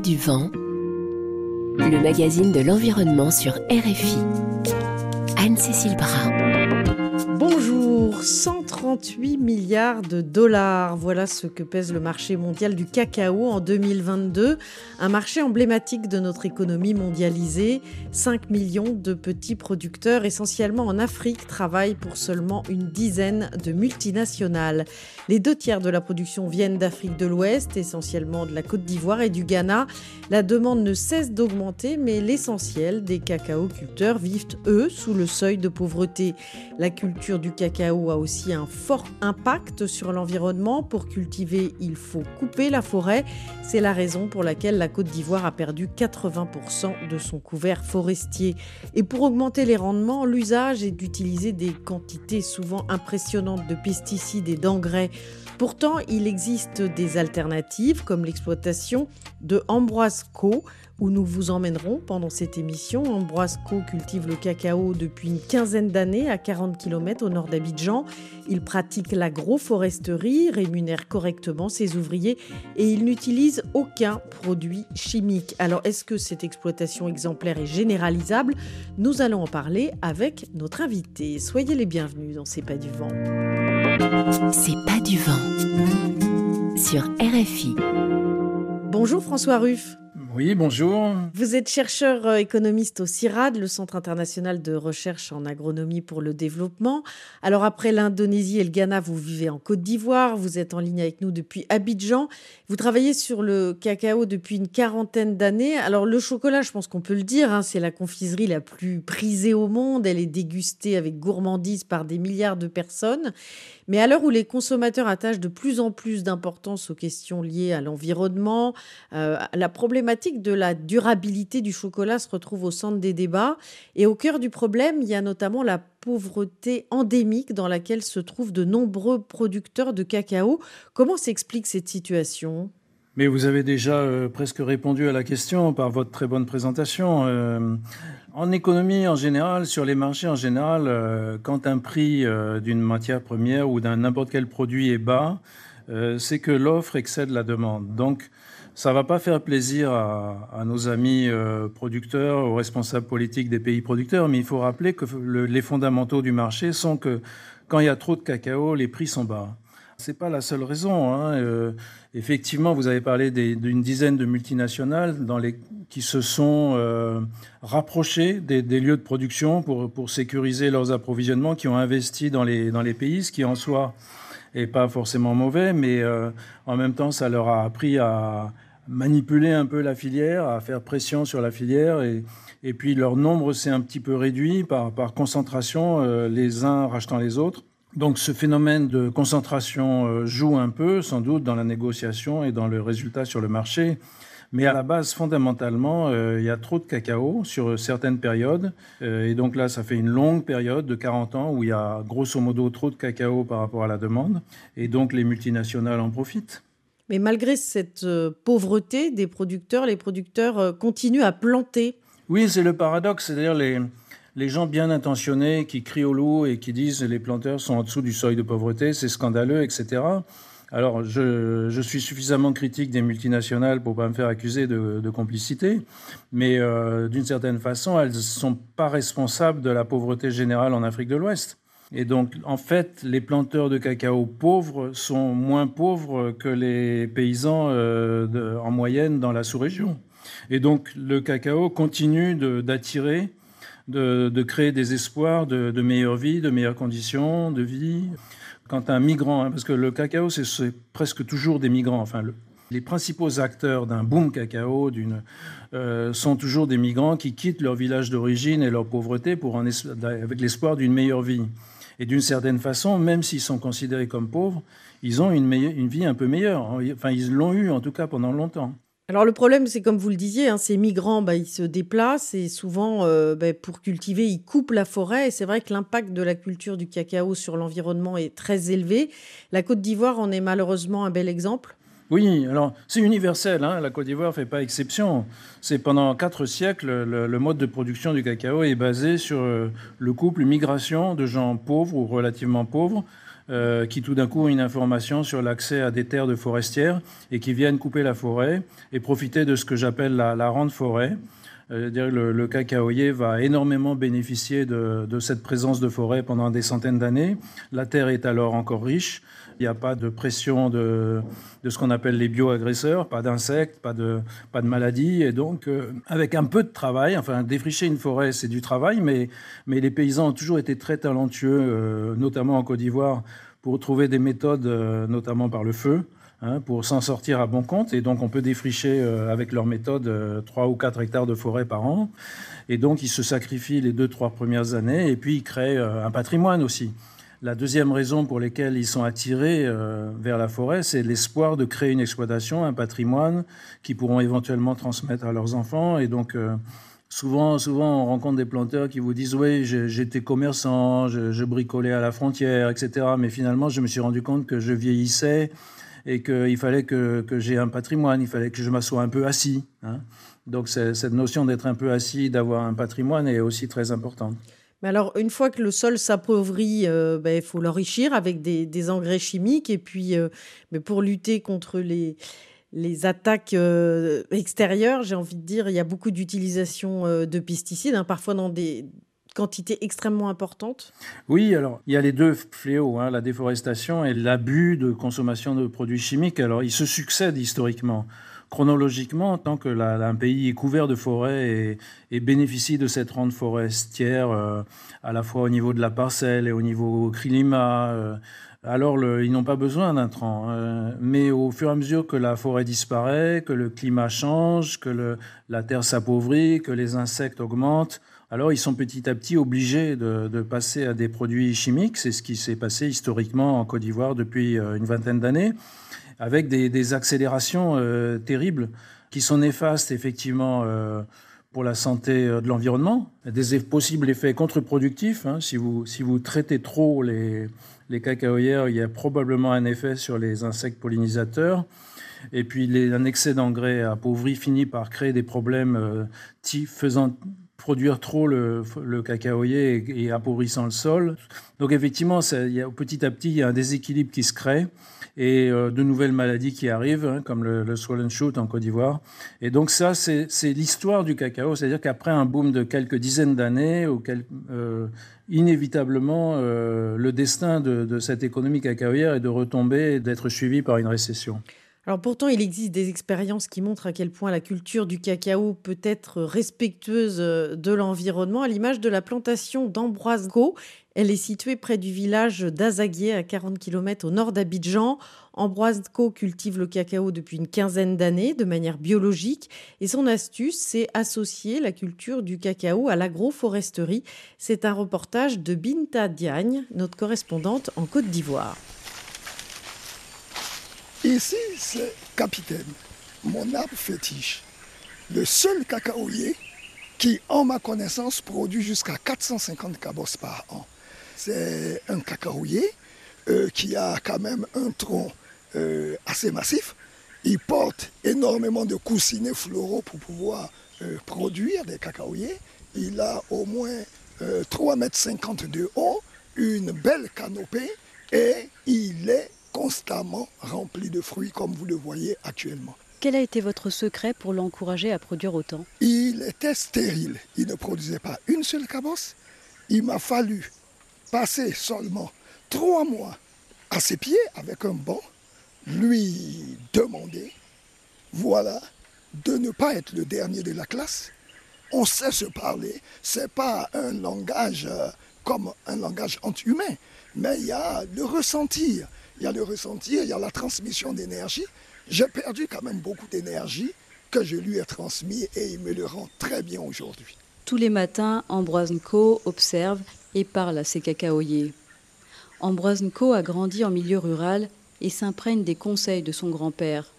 du vent, le magazine de l'environnement sur RFI. Anne-Cécile Brun. Bonjour, 138 milliards de dollars, voilà ce que pèse le marché mondial du cacao en 2022, un marché emblématique de notre économie mondialisée. 5 millions de petits producteurs, essentiellement en Afrique, travaillent pour seulement une dizaine de multinationales. Les deux tiers de la production viennent d'Afrique de l'Ouest, essentiellement de la Côte d'Ivoire et du Ghana. La demande ne cesse d'augmenter, mais l'essentiel des cacaoculteurs vivent, eux, sous le seuil de pauvreté. La culture du cacao a aussi un fort impact sur l'environnement. Pour cultiver, il faut couper la forêt. C'est la raison pour laquelle la Côte d'Ivoire a perdu 80% de son couvert forestier. Et pour augmenter les rendements, l'usage est d'utiliser des quantités souvent impressionnantes de pesticides et d'engrais Pourtant, il existe des alternatives comme l'exploitation de Ambroise Co, où nous vous emmènerons pendant cette émission. Ambroise Co cultive le cacao depuis une quinzaine d'années à 40 km au nord d'Abidjan. Il pratique l'agroforesterie, rémunère correctement ses ouvriers et il n'utilise aucun produit chimique. Alors, est-ce que cette exploitation exemplaire est généralisable? Nous allons en parler avec notre invité. Soyez les bienvenus dans C'est pas du vent. C'est pas du vent. Sur RFI. Bonjour François Ruff. Oui, bonjour. Vous êtes chercheur euh, économiste au CIRAD, le Centre international de recherche en agronomie pour le développement. Alors après l'Indonésie et le Ghana, vous vivez en Côte d'Ivoire, vous êtes en ligne avec nous depuis Abidjan. Vous travaillez sur le cacao depuis une quarantaine d'années. Alors le chocolat, je pense qu'on peut le dire, hein, c'est la confiserie la plus prisée au monde. Elle est dégustée avec gourmandise par des milliards de personnes. Mais à l'heure où les consommateurs attachent de plus en plus d'importance aux questions liées à l'environnement, euh, la problématique de la durabilité du chocolat se retrouve au centre des débats. Et au cœur du problème, il y a notamment la pauvreté endémique dans laquelle se trouvent de nombreux producteurs de cacao. Comment s'explique cette situation? Mais vous avez déjà euh, presque répondu à la question par votre très bonne présentation. Euh, en économie en général, sur les marchés en général, euh, quand un prix d'une matière première ou d'un n'importe quel produit est bas, c'est que l'offre excède la demande. Donc, ça va pas faire plaisir à, à nos amis producteurs, aux responsables politiques des pays producteurs, mais il faut rappeler que les fondamentaux du marché sont que quand il y a trop de cacao, les prix sont bas. C'est pas la seule raison. Hein. Euh, effectivement, vous avez parlé d'une dizaine de multinationales dans les, qui se sont euh, rapprochées des, lieux de production pour, pour sécuriser leurs approvisionnements, qui ont investi dans les, dans les pays, ce qui en soi est pas forcément mauvais, mais euh, en même temps, ça leur a appris à manipuler un peu la filière, à faire pression sur la filière et, et puis leur nombre s'est un petit peu réduit par, par concentration, les uns rachetant les autres. Donc ce phénomène de concentration euh, joue un peu, sans doute, dans la négociation et dans le résultat sur le marché. Mais à la base, fondamentalement, euh, il y a trop de cacao sur certaines périodes. Euh, et donc là, ça fait une longue période de 40 ans où il y a grosso modo trop de cacao par rapport à la demande. Et donc les multinationales en profitent. Mais malgré cette pauvreté des producteurs, les producteurs continuent à planter. Oui, c'est le paradoxe. C'est-à-dire les les gens bien intentionnés qui crient au loup et qui disent les planteurs sont en dessous du seuil de pauvreté, c'est scandaleux, etc. Alors, je, suis suffisamment critique des multinationales pour pas me faire accuser de, complicité, mais euh, d'une certaine façon, elles ne sont pas responsables de la pauvreté générale en Afrique de l'Ouest. Et donc, en fait, les planteurs de cacao pauvres sont moins pauvres que les paysans euh, en moyenne dans la sous-région. Et donc, le cacao continue d'attirer de, créer des espoirs de, meilleure vie, de meilleures conditions de vie. Quand un migrant, hein, parce que le cacao, c'est presque toujours des migrants, enfin, les principaux acteurs d'un boom cacao euh, sont toujours des migrants qui quittent leur village d'origine et leur pauvreté pour avec l'espoir d'une meilleure vie. Et d'une certaine façon, même s'ils sont considérés comme pauvres, ils ont une, vie un peu meilleure. Enfin, ils l'ont eu en tout cas pendant longtemps. Alors le problème, c'est comme vous le disiez, hein, ces migrants, bah, ils se déplacent et souvent, euh, bah, pour cultiver, ils coupent la forêt. Et c'est vrai que l'impact de la culture du cacao sur l'environnement est très élevé. La Côte d'Ivoire en est malheureusement un bel exemple. Oui, alors c'est universel, hein, la Côte d'Ivoire ne fait pas exception. C'est pendant quatre siècles, le, mode de production du cacao est basé sur euh, le couple migration de gens pauvres ou relativement pauvres euh, qui tout d'un coup ont une information sur l'accès à des terres de forestières et qui viennent couper la forêt et profiter de ce que j'appelle la, rente forêt. Euh, le, le, cacaoyer va énormément bénéficier de, cette présence de forêt pendant des centaines d'années. La terre est alors encore riche. Il n'y a pas de pression de, ce qu'on appelle les bioagresseurs, pas d'insectes, pas de, maladies. Et donc, euh, avec un peu de travail, enfin, défricher une forêt, c'est du travail, mais, les paysans ont toujours été très talentueux, euh, notamment en Côte d'Ivoire, pour trouver des méthodes, euh, notamment par le feu. Hein, pour s'en sortir à bon compte. Et donc, on peut défricher avec leur méthode euh, 3 ou 4 hectares de forêt par an. Et donc, ils se sacrifient les deux, trois premières années et puis ils créent un patrimoine aussi. La deuxième raison pour laquelle ils sont attirés euh, vers la forêt, c'est l'espoir de créer une exploitation, un patrimoine qu'ils pourront éventuellement transmettre à leurs enfants. Et donc, euh, souvent, souvent, on rencontre des planteurs qui vous disent Oui, j'étais commerçant, je, bricolais à la frontière, etc. Mais finalement, je me suis rendu compte que je vieillissais et qu'il fallait que, que j'ai un patrimoine, il fallait que je m'assoie un peu assis. Hein. Donc, cette notion d'être un peu assis, d'avoir un patrimoine est aussi très importante. Mais alors, une fois que le sol s'appauvrit, euh, ben, il faut l'enrichir avec des, engrais chimiques. Et puis, euh, pour lutter contre les, attaques euh, extérieures, j'ai envie de dire, il y a beaucoup d'utilisation de pesticides, hein, parfois dans des quantités extrêmement importantes. Oui, alors il y a les deux fléaux, hein, la déforestation et l'abus de consommation de produits chimiques. Alors ils se succèdent historiquement chronologiquement, tant que un pays est couvert de forêts et, bénéficie de cette rente forestière, euh, à la fois au niveau de la parcelle et au niveau climat, euh, alors ils n'ont pas besoin d'intrants. Euh, mais au fur et à mesure que la forêt disparaît, que le climat change, que la terre s'appauvrit, que les insectes augmentent, alors ils sont petit à petit obligés de passer à des produits chimiques. C'est ce qui s'est passé historiquement en Côte d'Ivoire depuis une vingtaine d'années avec des, accélérations euh, terribles qui sont néfastes effectivement euh, pour la santé de l'environnement, des possibles effets contre-productifs. Hein, si, vous, si vous traitez trop les, les cacaoyères, il y a probablement un effet sur les insectes pollinisateurs. Et puis les, un excès d'engrais appauvri finit par créer des problèmes euh, faisant produire trop le, le cacaoyer et, appauvrissant le sol. Donc effectivement, petit à petit, il y a un déséquilibre qui se crée et euh, de nouvelles maladies qui arrivent, hein, comme le, le swollen shoot en Côte d'Ivoire. Et donc ça, c'est l'histoire du cacao, c'est-à-dire qu'après un boom de quelques dizaines d'années, euh, inévitablement, euh, le destin de, cette économie cacaoyère est de retomber et d'être suivi par une récession. Alors pourtant, il existe des expériences qui montrent à quel point la culture du cacao peut être respectueuse de l'environnement, à l'image de la plantation d'Ambroise Co. Elle est située près du village d'Azaguier, à 40 km au nord d'Abidjan. Ambroise Co cultive le cacao depuis une quinzaine d'années de manière biologique et son astuce, c'est associer la culture du cacao à l'agroforesterie. C'est un reportage de Binta Diagne, notre correspondante en Côte d'Ivoire. Ici, c'est Capitaine, mon arbre fétiche. Le seul cacaoyer qui, en ma connaissance, produit jusqu'à 450 cabosses par an. C'est un cacaoyer euh, qui a quand même un tronc euh, assez massif. Il porte énormément de coussinets floraux pour pouvoir euh, produire des cacaoyers. Il a au moins 3,50 m de haut, une belle canopée et il est constamment rempli de fruits comme vous le voyez actuellement. Quel a été votre secret pour l'encourager à produire autant? Il était stérile. Il ne produisait pas une seule cabosse. Il m'a fallu passer seulement trois mois à ses pieds avec un banc, lui demander, voilà, de ne pas être le dernier de la classe. On sait se parler. C'est pas un langage euh, comme un langage anti-humain, mais il y a le ressentir il y a le ressentir, il y a la transmission d'énergie. J'ai perdu quand même beaucoup d'énergie que je lui ai transmis et il me le rend très bien aujourd'hui. Tous les matins, Ambroise observe et parle à ses cacaoyers. Ambroise Nko a grandi en milieu rural et s'imprègne des conseils de son grand-père.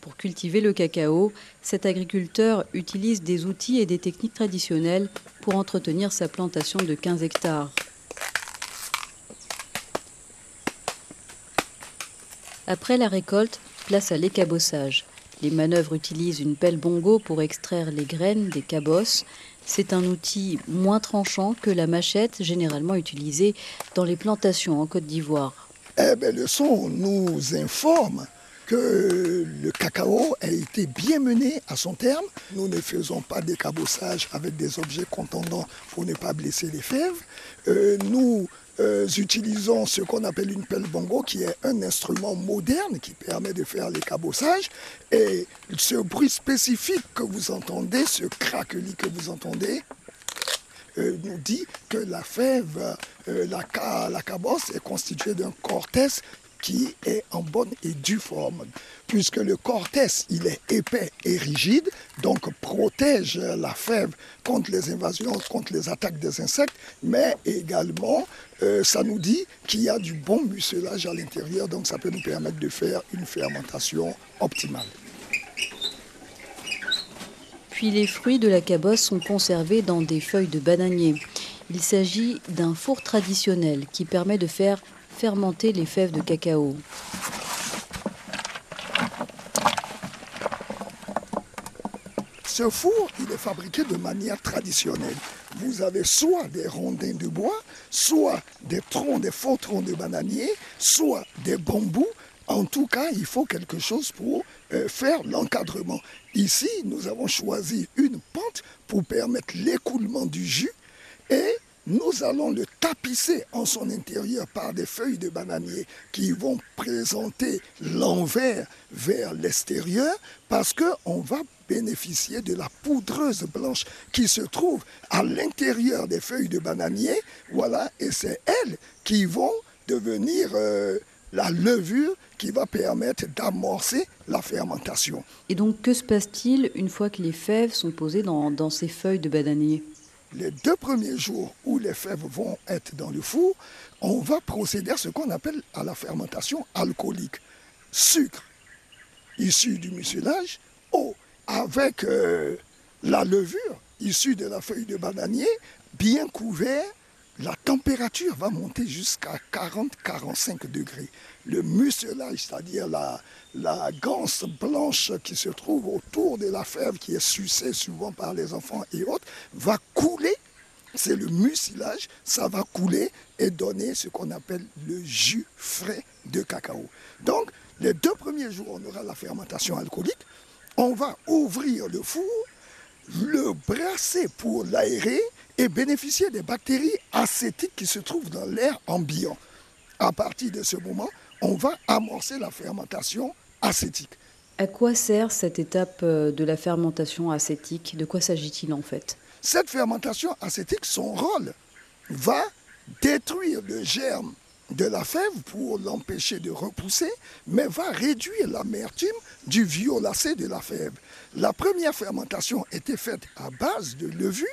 Pour cultiver le cacao, cet agriculteur utilise des outils et des techniques traditionnelles pour entretenir sa plantation de 15 hectares. Après la récolte, place à l'écabossage. Les manœuvres utilisent une pelle bongo pour extraire les graines des cabosses. C'est un outil moins tranchant que la machette généralement utilisée dans les plantations en Côte d'Ivoire. Eh bien, le son nous informe que le cacao a été bien mené à son terme. Nous ne faisons pas des cabossage avec des objets contondants pour ne pas blesser les fèves. Euh, nous euh, utilisons ce qu'on appelle une pelle bongo, qui est un instrument moderne qui permet de faire les cabossages. Et ce bruit spécifique que vous entendez, ce craquelis que vous entendez, euh, nous dit que la fève, la, la cabosse est constituée d'un cortès qui est en bonne et due forme, puisque le cortès, il est épais et rigide, donc protège la fève contre les invasions, contre les attaques des insectes, mais également, euh, ça nous dit qu'il y a du bon mucilage à l'intérieur, donc ça peut nous permettre de faire une fermentation optimale. Puis les fruits de la cabosse sont conservés dans des feuilles de bananier. Il s'agit d'un four traditionnel qui permet de faire fermenter les fèves de cacao. Ce four, il est fabriqué de manière traditionnelle. Vous avez soit des rondins de bois, soit des troncs, des faux troncs de bananier, soit des bambous. En tout cas, il faut quelque chose pour euh, faire l'encadrement. Ici, nous avons choisi une pente pour permettre l'écoulement du jus et nous allons le tapisser en son intérieur par des feuilles de bananier qui vont présenter l'envers vers l'extérieur parce qu'on va bénéficier de la poudreuse blanche qui se trouve à l'intérieur des feuilles de bananier. Voilà, et c'est elles qui vont devenir euh, la levure qui va permettre d'amorcer la fermentation. Et donc, que se passe-t-il une fois que les fèves sont posées dans, dans ces feuilles de bananier? Les deux premiers jours où les fèves vont être dans le four, on va procéder à ce qu'on appelle à la fermentation alcoolique. Sucre issu du mucilage, eau avec euh, la levure issue de la feuille de bananier, bien couvert la température va monter jusqu'à 40-45 degrés. Le mucilage, c'est-à-dire la, la ganse blanche qui se trouve autour de la fève, qui est sucée souvent par les enfants et autres, va couler. C'est le mucilage, ça va couler et donner ce qu'on appelle le jus frais de cacao. Donc, les deux premiers jours, on aura la fermentation alcoolique. On va ouvrir le four, le brasser pour l'aérer et bénéficier des bactéries acétiques qui se trouvent dans l'air ambiant. À partir de ce moment, on va amorcer la fermentation acétique. À quoi sert cette étape euh, de la fermentation acétique? De quoi s'agit-il en fait? Cette fermentation acétique, son rôle va détruire le germe de la fève pour l'empêcher de repousser, mais va réduire l'amertume du violacé de la fève. La première fermentation était faite à base de levure,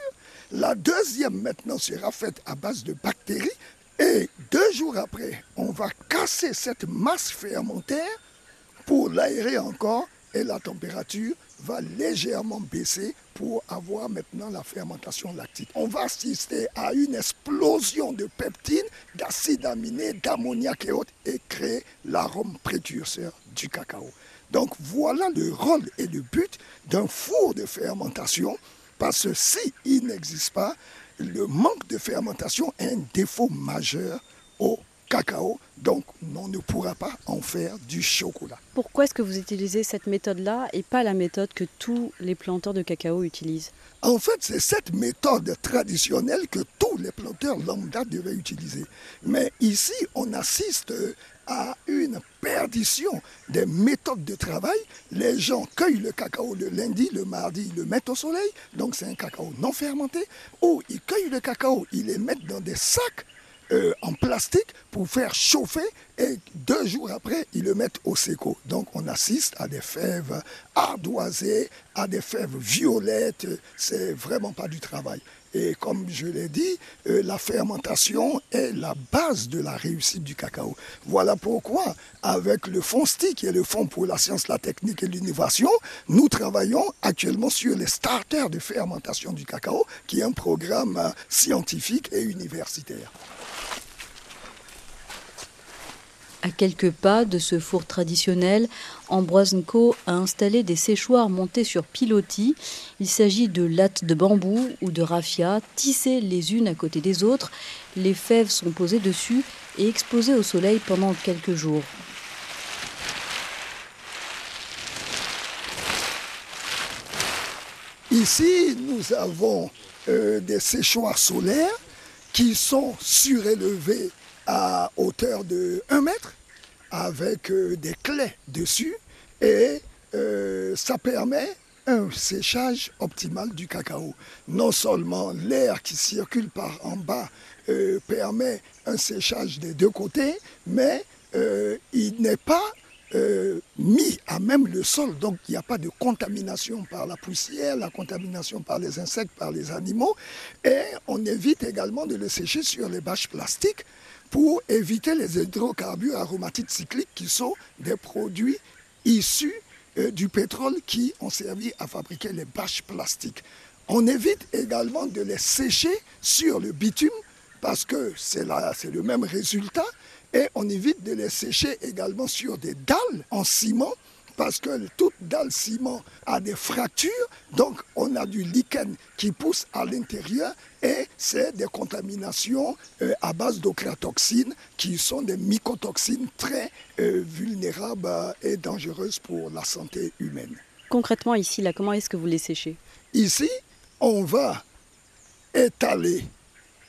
la deuxième maintenant sera faite à base de bactéries, et deux jours après, on va casser cette masse fermentaire pour l'aérer encore, et la température va légèrement baisser pour avoir maintenant la fermentation lactique. On va assister à une explosion de peptines, d'acides aminés, d'ammoniac et autres et créer l'arôme précurseur du cacao. Donc voilà le rôle et le but d'un four de fermentation parce que s'il n'existe pas, le manque de fermentation est un défaut majeur au cacao, donc on ne pourra pas en faire du chocolat. Pourquoi est-ce que vous utilisez cette méthode-là et pas la méthode que tous les planteurs de cacao utilisent? En fait, c'est cette méthode traditionnelle que tous les planteurs lambda devaient utiliser. Mais ici, on assiste à une perdition des méthodes de travail. Les gens cueillent le cacao le lundi, le mardi, ils le mettent au soleil, donc c'est un cacao non fermenté, ou ils cueillent le cacao, ils les mettent dans des sacs euh, en plastique pour faire chauffer et deux jours après, ils le mettent au séco. Donc on assiste à des fèves ardoisées, à des fèves violettes. C'est vraiment pas du travail. Et comme je l'ai dit, euh, la fermentation est la base de la réussite du cacao. Voilà pourquoi, avec le Fonds STI, qui est le Fonds pour la science, la technique et l'innovation, nous travaillons actuellement sur les starters de fermentation du cacao, qui est un programme euh, scientifique et universitaire. À quelques pas de ce four traditionnel, Ambroise Nko a installé des séchoirs montés sur pilotis. Il s'agit de lattes de bambou ou de raffia tissées les unes à côté des autres. Les fèves sont posées dessus et exposés au soleil pendant quelques jours. Ici, nous avons euh, des séchoirs solaires qui sont surélevés à hauteur de 1 mètre avec euh, des clés dessus et euh, ça permet un séchage optimal du cacao. Non seulement l'air qui circule par en bas permet un séchage des deux côtés, mais il n'est pas euh, mis à même le sol, donc il n'y a pas de contamination par la poussière, la contamination par les insectes, par les animaux, et on évite également de le sécher sur les bâches plastiques pour éviter les hydrocarbures aromatiques cycliques qui sont des produits issus euh, du pétrole qui ont servi à fabriquer les bâches plastiques. On évite également de les sécher sur le bitume parce que c'est le même résultat et on évite de les sécher également sur des dalles en ciment parce que toute dalle ciment a des fractures, donc on a du lichen qui pousse à l'intérieur et c'est des contaminations euh, à base d'ocratoxines qui sont des mycotoxines très euh, vulnérables et dangereuses pour la santé humaine. Concrètement ici, là, comment est-ce que vous les séchez? Ici, on va étaler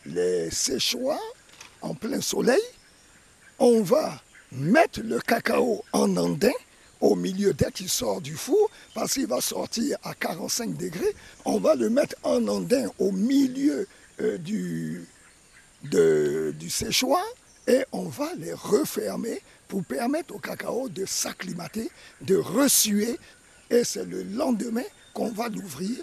les séchoirs en plein soleil. On va mettre le cacao en andin au milieu dès qu'il sort du four, parce qu'il va sortir à 45 degrés, on va le mettre en andin au milieu euh, du, du séchoir et on va les refermer pour permettre au cacao de s'acclimater, de ressuer. Et c'est le lendemain qu'on va l'ouvrir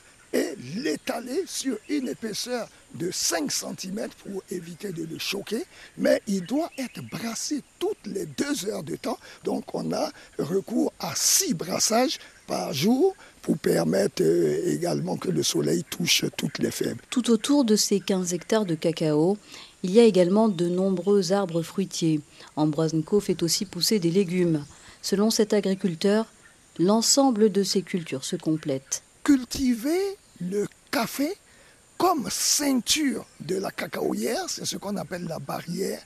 l'étaler sur une épaisseur de 5 cm pour éviter de le choquer, mais il doit être brassé toutes les deux heures de temps. Donc on a recours à 6 brassages par jour pour permettre euh, également que le soleil touche toutes les fèves. Tout autour de ces 15 hectares de cacao, il y a également de nombreux arbres fruitiers. Ambroise fait aussi pousser des légumes. Selon cet agriculteur, l'ensemble de ces cultures se complète cultiver le café comme ceinture de la cacaoyère, c'est ce qu'on appelle la barrière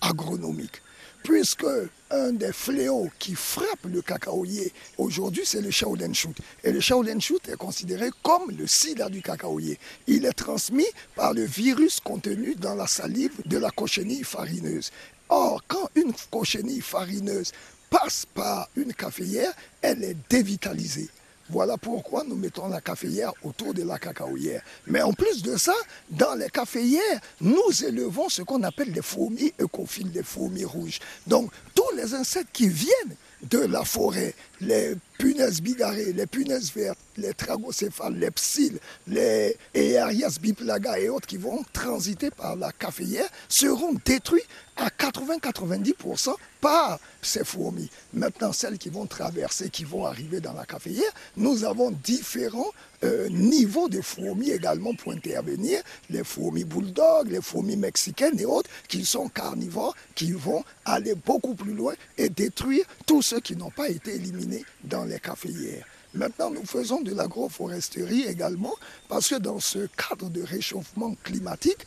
agronomique. Puisque un des fléaux qui frappe le cacaoyer aujourd'hui, c'est le Shaolin shoot. Et le Shaolin shoot est considéré comme le sida du cacaoyer. Il est transmis par le virus contenu dans la salive de la cochenille farineuse. Or, quand une cochenille farineuse passe par une caféière, elle est dévitalisée. Voilà pourquoi nous mettons la caféière autour de la cacaoyère. Mais en plus de ça, dans les caféières, nous élevons ce qu'on appelle les fourmis écophiles, les fourmis rouges. Donc, tous les insectes qui viennent de la forêt, les punaises bigarrées, les punaises vertes, les tragocéphales, les psylles, les Earias biplaga et autres qui vont transiter par la caféière seront détruits à 80-90% par ces fourmis. Maintenant, celles qui vont traverser, qui vont arriver dans la caféière, nous avons différents euh, niveaux de fourmis également pour intervenir. Les fourmis bulldog, les fourmis mexicaines et autres qui sont carnivores, qui vont aller beaucoup plus loin et détruire tous ceux qui n'ont pas été éliminés dans les caféières. Maintenant, nous faisons de l'agroforesterie également parce que dans ce cadre de réchauffement climatique,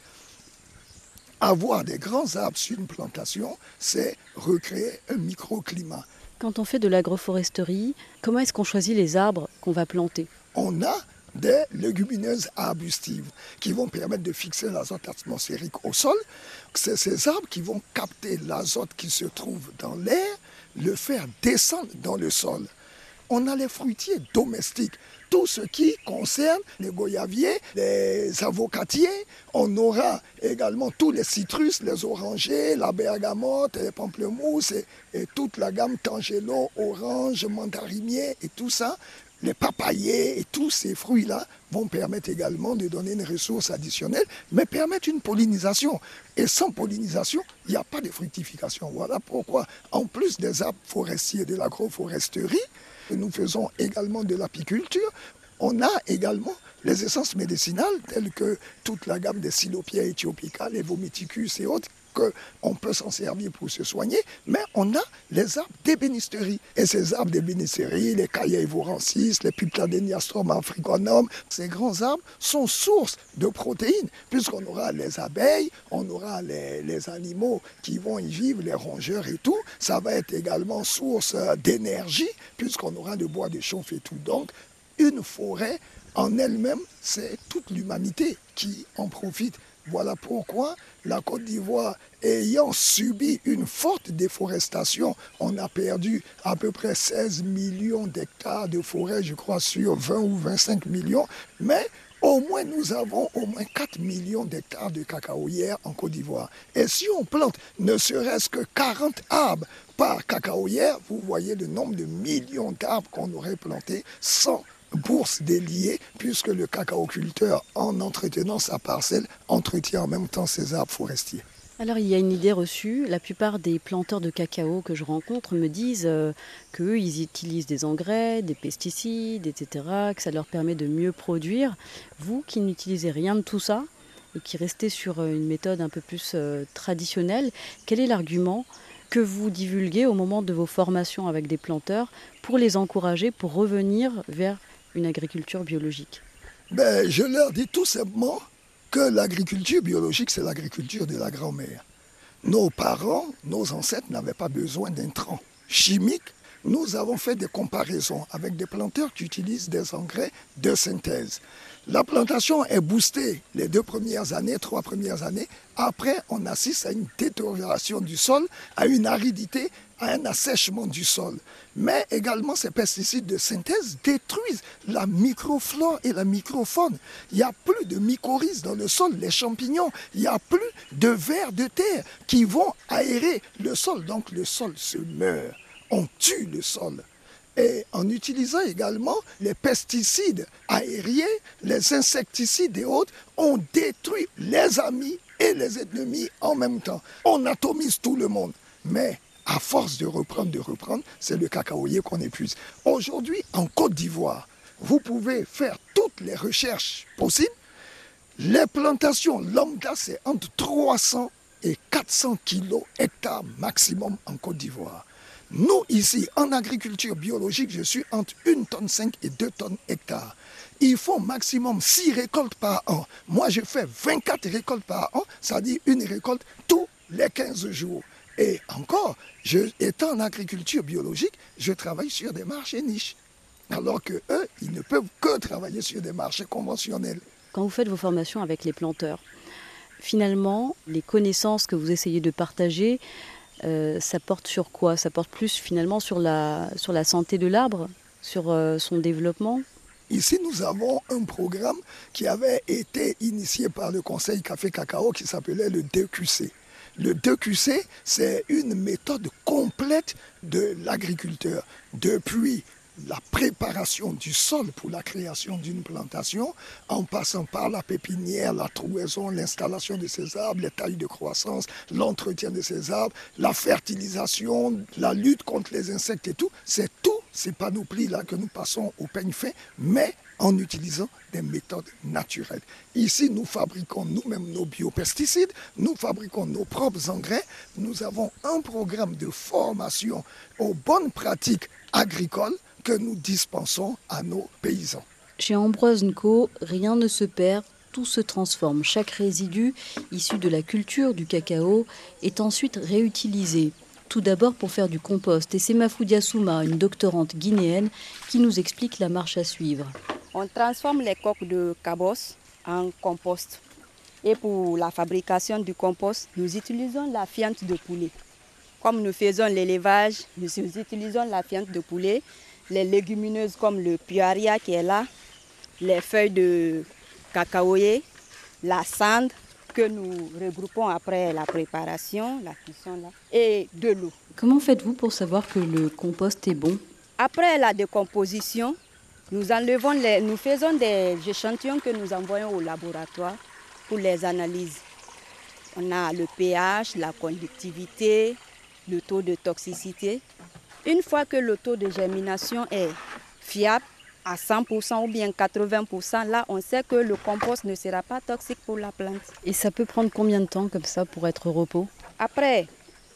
avoir des grands arbres sur une plantation, c'est recréer un microclimat. Quand on fait de l'agroforesterie, comment est-ce qu'on choisit les arbres qu'on va planter? On a des légumineuses arbustives qui vont permettre de fixer l'azote atmosphérique au sol. C'est ces arbres qui vont capter l'azote qui se trouve dans l'air, le faire descendre dans le sol. On a les fruitiers domestiques tout ce qui concerne les goyaviers, les avocatiers. On aura également tous les citrus, les orangers, la bergamote, les pamplemousses et, toute la gamme tangelo, orange, mandarinier et tout ça. Les papayers et tous ces fruits-là vont permettre également de donner une ressource additionnelle, mais permettre une pollinisation. Et sans pollinisation, il n'y a pas de fructification. Voilà pourquoi, en plus des arbres forestiers de l'agroforesterie, nous faisons également de l'apiculture. On a également les essences médicinales telles que toute la gamme des silopia éthiopica, les vomiticus et autres qu'on peut s'en servir pour se soigner, mais on a les arbres d'ébénisterie. Et ces arbres d'ébénisterie, les Caillaevorensis, les Pipladeniastrum africanum, ces grands arbres sont source de protéines, puisqu'on aura les abeilles, on aura les, les animaux qui vont y vivre, les rongeurs et tout. Ça va être également source euh, d'énergie, puisqu'on aura le bois de chauffe et tout. Donc, une forêt en elle-même, c'est toute l'humanité qui en profite. Voilà pourquoi la Côte d'Ivoire, ayant subi une forte déforestation, on a perdu à peu près 16 millions d'hectares de forêt, je crois, sur 20 ou 25 millions. Mais au moins, nous avons au moins 4 millions d'hectares de cacaoyères en Côte d'Ivoire. Et si on plante ne serait-ce que 40 arbres par cacaoyère, vous voyez le nombre de millions d'arbres qu'on aurait plantés sans bourse déliée, puisque le cacaoculteur, en entretenant sa parcelle, entretient en même temps ses arbres forestiers. Alors il y a une idée reçue, la plupart des planteurs de cacao que je rencontre me disent euh, qu'ils utilisent des engrais, des pesticides, etc., que ça leur permet de mieux produire. Vous qui n'utilisez rien de tout ça et qui restez sur euh, une méthode un peu plus euh, traditionnelle, quel est l'argument que vous divulguez au moment de vos formations avec des planteurs pour les encourager, pour revenir vers agriculture biologique ben, Je leur dis tout simplement que l'agriculture biologique, c'est l'agriculture de la grand-mère. Nos parents, nos ancêtres n'avaient pas besoin d'intrants chimiques. Nous avons fait des comparaisons avec des planteurs qui utilisent des engrais de synthèse. La plantation est boostée les deux premières années, trois premières années. Après, on assiste à une détérioration du sol, à une aridité, à un assèchement du sol. Mais également, ces pesticides de synthèse détruisent la microflore et la microfaune. Il n'y a plus de mycorhizes dans le sol, les champignons. Il n'y a plus de vers de terre qui vont aérer le sol. Donc le sol se meurt. On tue le sol et en utilisant également les pesticides aériens, les insecticides et autres, on détruit les amis et les ennemis en même temps. On atomise tout le monde. Mais à force de reprendre, de reprendre, c'est le cacaoyer qu'on épuise. Aujourd'hui, en Côte d'Ivoire, vous pouvez faire toutes les recherches possibles. Les plantations lambda, c'est entre 300 et 400 kilos hectares maximum en Côte d'Ivoire. Nous, ici, en agriculture biologique, je suis entre 1 tonne 5 et 2 tonnes hectares. Il faut maximum 6 récoltes par an. Moi, je fais 24 récoltes par an, c'est-à-dire une récolte tous les 15 jours. Et encore, je, étant en agriculture biologique, je travaille sur des marchés niches. Alors que eux, ils ne peuvent que travailler sur des marchés conventionnels. Quand vous faites vos formations avec les planteurs, finalement, les connaissances que vous essayez de partager, euh, ça porte sur quoi? Ça porte plus finalement sur la, sur la santé de l'arbre, sur euh, son développement? Ici, nous avons un programme qui avait été initié par le Conseil Café Cacao qui s'appelait le DQC. Le DQC, c'est une méthode complète de l'agriculteur. Depuis la préparation du sol pour la création d'une plantation, en passant par la pépinière, la trouaison, l'installation de ces arbres, les tailles de croissance, l'entretien de ces arbres, la fertilisation, la lutte contre les insectes et tout, c'est tout ces panoplies-là que nous passons au peigne fin, mais en utilisant des méthodes naturelles. Ici, nous fabriquons nous-mêmes nos biopesticides, nous fabriquons nos propres engrais, nous avons un programme de formation aux bonnes pratiques agricoles que nous dispensons à nos paysans. Chez Ambroise Co, rien ne se perd, tout se transforme. Chaque résidu issu de la culture du cacao est ensuite réutilisé. Tout d'abord pour faire du compost. Et c'est Mafoudia Souma, une doctorante guinéenne, qui nous explique la marche à suivre. On transforme les coques de cabos en compost. Et pour la fabrication du compost, nous utilisons la fiente de poulet. Comme nous faisons l'élevage, nous utilisons la fiente de poulet les légumineuses comme le puaria qui est là, les feuilles de cacaoyer, la cendre que nous regroupons après la préparation, la cuisson là, et de l'eau. Comment faites-vous pour savoir que le compost est bon? Après la décomposition, nous enlevons les, nous faisons des échantillons que nous envoyons au laboratoire pour les analyses. On a le pH, la conductivité, le taux de toxicité une fois que le taux de germination est fiable, à 100% ou bien 80%, là, on sait que le compost ne sera pas toxique pour la plante. Et ça peut prendre combien de temps comme ça pour être au repos? Après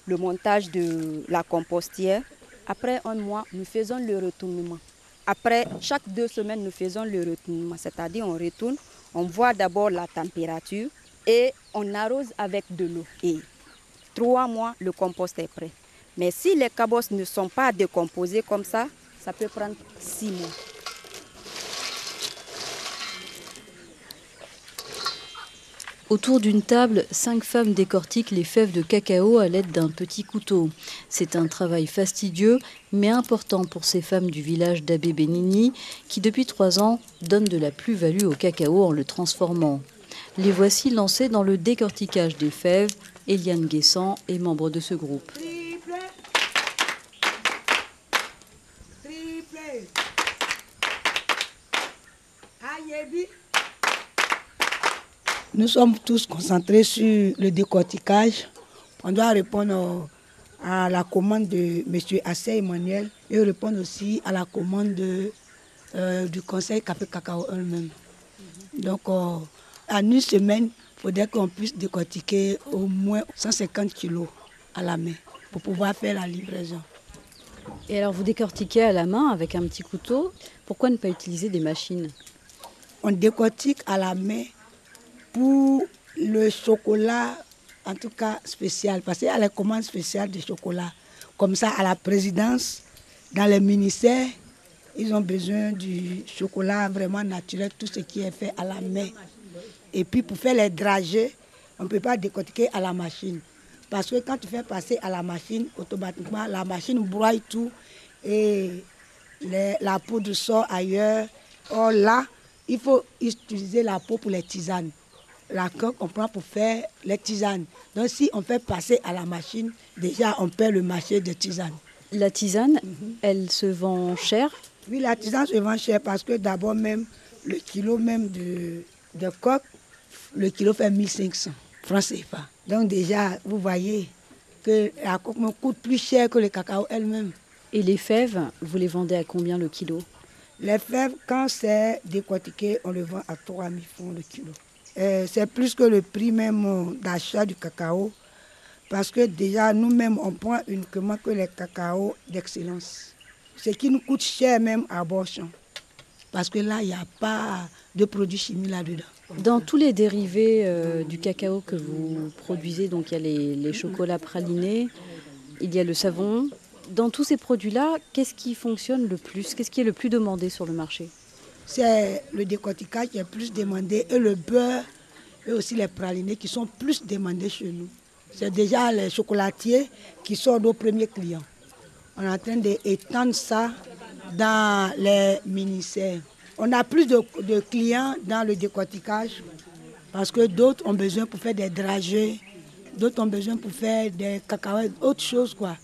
le montage de la compostière, après un mois, nous faisons le retournement. Après chaque deux semaines, nous faisons le retournement, c'est-à-dire on retourne, on voit d'abord la température et on arrose avec de l'eau. Et trois mois, le compost est prêt. Mais si les cabosses ne sont pas décomposés comme ça, ça peut prendre six mois. Autour d'une table, cinq femmes décortiquent les fèves de cacao à l'aide d'un petit couteau. C'est un travail fastidieux, mais important pour ces femmes du village d'Abbé Benini, qui depuis trois ans donnent de la plus-value au cacao en le transformant. Les voici lancées dans le décortiquage des fèves. Eliane Guessant est membre de ce groupe. Nous sommes tous concentrés sur le décortiquage. On doit répondre à la commande de M. Assé Emmanuel et répondre aussi à la commande euh, du Conseil Café Cacao eux-mêmes. Donc, euh, en une semaine, il faudrait qu'on puisse décortiquer au moins 150 kilos à la main pour pouvoir faire la livraison. Et alors, vous décortiquez à la main avec un petit couteau. Pourquoi ne pas utiliser des machines? On décortique à la main pour le chocolat, en tout cas spécial, parce qu'il y a les commandes spéciales de chocolat. Comme ça, à la présidence, dans les ministères, ils ont besoin du chocolat vraiment naturel, tout ce qui est fait à la main. Et puis pour faire les dragées, on ne peut pas décortiquer à la machine. Parce que quand tu fais passer à la machine, automatiquement, la machine broie tout et la poudre sort ailleurs. Or là, il faut utiliser la peau pour les tisanes la coque, on prend pour faire les tisanes. Donc si on fait passer à la machine, déjà on perd le marché de tisane. La tisane, mhm. elle se vend cher? Oui, la tisane se vend cher parce que d'abord même, le kilo même de, de coque, le kilo fait 1500 francs CFA. Donc déjà, vous voyez que la coque me coûte plus cher que le cacao elle-même. Et les fèves, vous les vendez à combien le kilo? Les fèves, quand c'est décortiqué, on le vend à 3000 francs le kilo. Euh, c'est plus que le prix même d'achat du cacao. Parce que déjà, nous-mêmes, on prend uniquement que les cacao d'excellence. Ce qui nous coûte cher même à Borchon. Parce que là, il n'y a pas de produits chimiques là-dedans. Dans tous les dérivés euh, du cacao que vous produisez, donc il y a les, chocolats pralinés, il y a le savon. Dans tous ces produits-là, qu'est-ce qui fonctionne le plus? Qu'est-ce qui est le plus demandé sur le marché? C'est le décortiquage qui est plus demandé et le beurre et aussi les pralinés qui sont plus demandés chez nous. C'est déjà les chocolatiers qui sont nos premiers clients. On est en train d'étendre ça dans les ministères. On a plus de, clients dans le décortiquage parce que d'autres ont besoin pour faire des dragées, d'autres ont besoin pour faire des cacahuètes, autre chose quoi.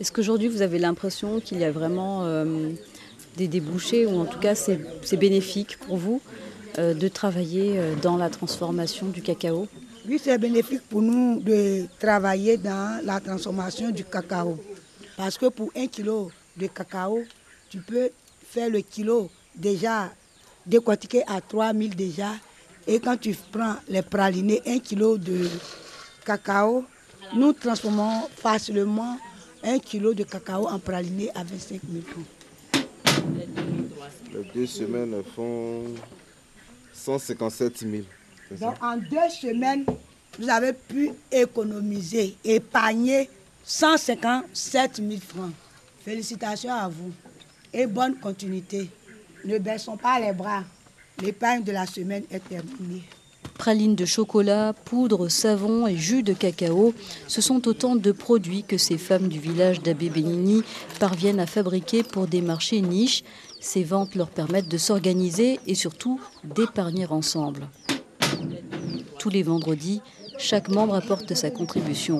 Est-ce qu'aujourd'hui vous avez l'impression qu'il y a vraiment euh, des débouchés, ou en tout cas c'est bénéfique pour vous euh, de travailler euh, dans la transformation du cacao? Oui, c'est bénéfique pour nous de travailler dans la transformation du cacao. Parce que pour un kilo de cacao, tu peux faire le kilo déjà décortiqué à 3000 déjà. Et quand tu prends les pralinés, un kilo de cacao, nous transformons facilement un kilo de cacao en praliné à 25 000 francs. Les deux semaines font 157 000. Donc en deux semaines, vous avez pu économiser, épargner 157 000 francs. Félicitations à vous et bonne continuité. Ne baissons pas les bras. L'épargne de la semaine est terminée. Pralines de chocolat, poudre, savon et jus de cacao, ce sont autant de produits que ces femmes du village d'Abbé Benini parviennent à fabriquer pour des marchés niches. Ces ventes leur permettent de s'organiser et surtout d'épargner ensemble. Tous les vendredis, chaque membre apporte sa contribution.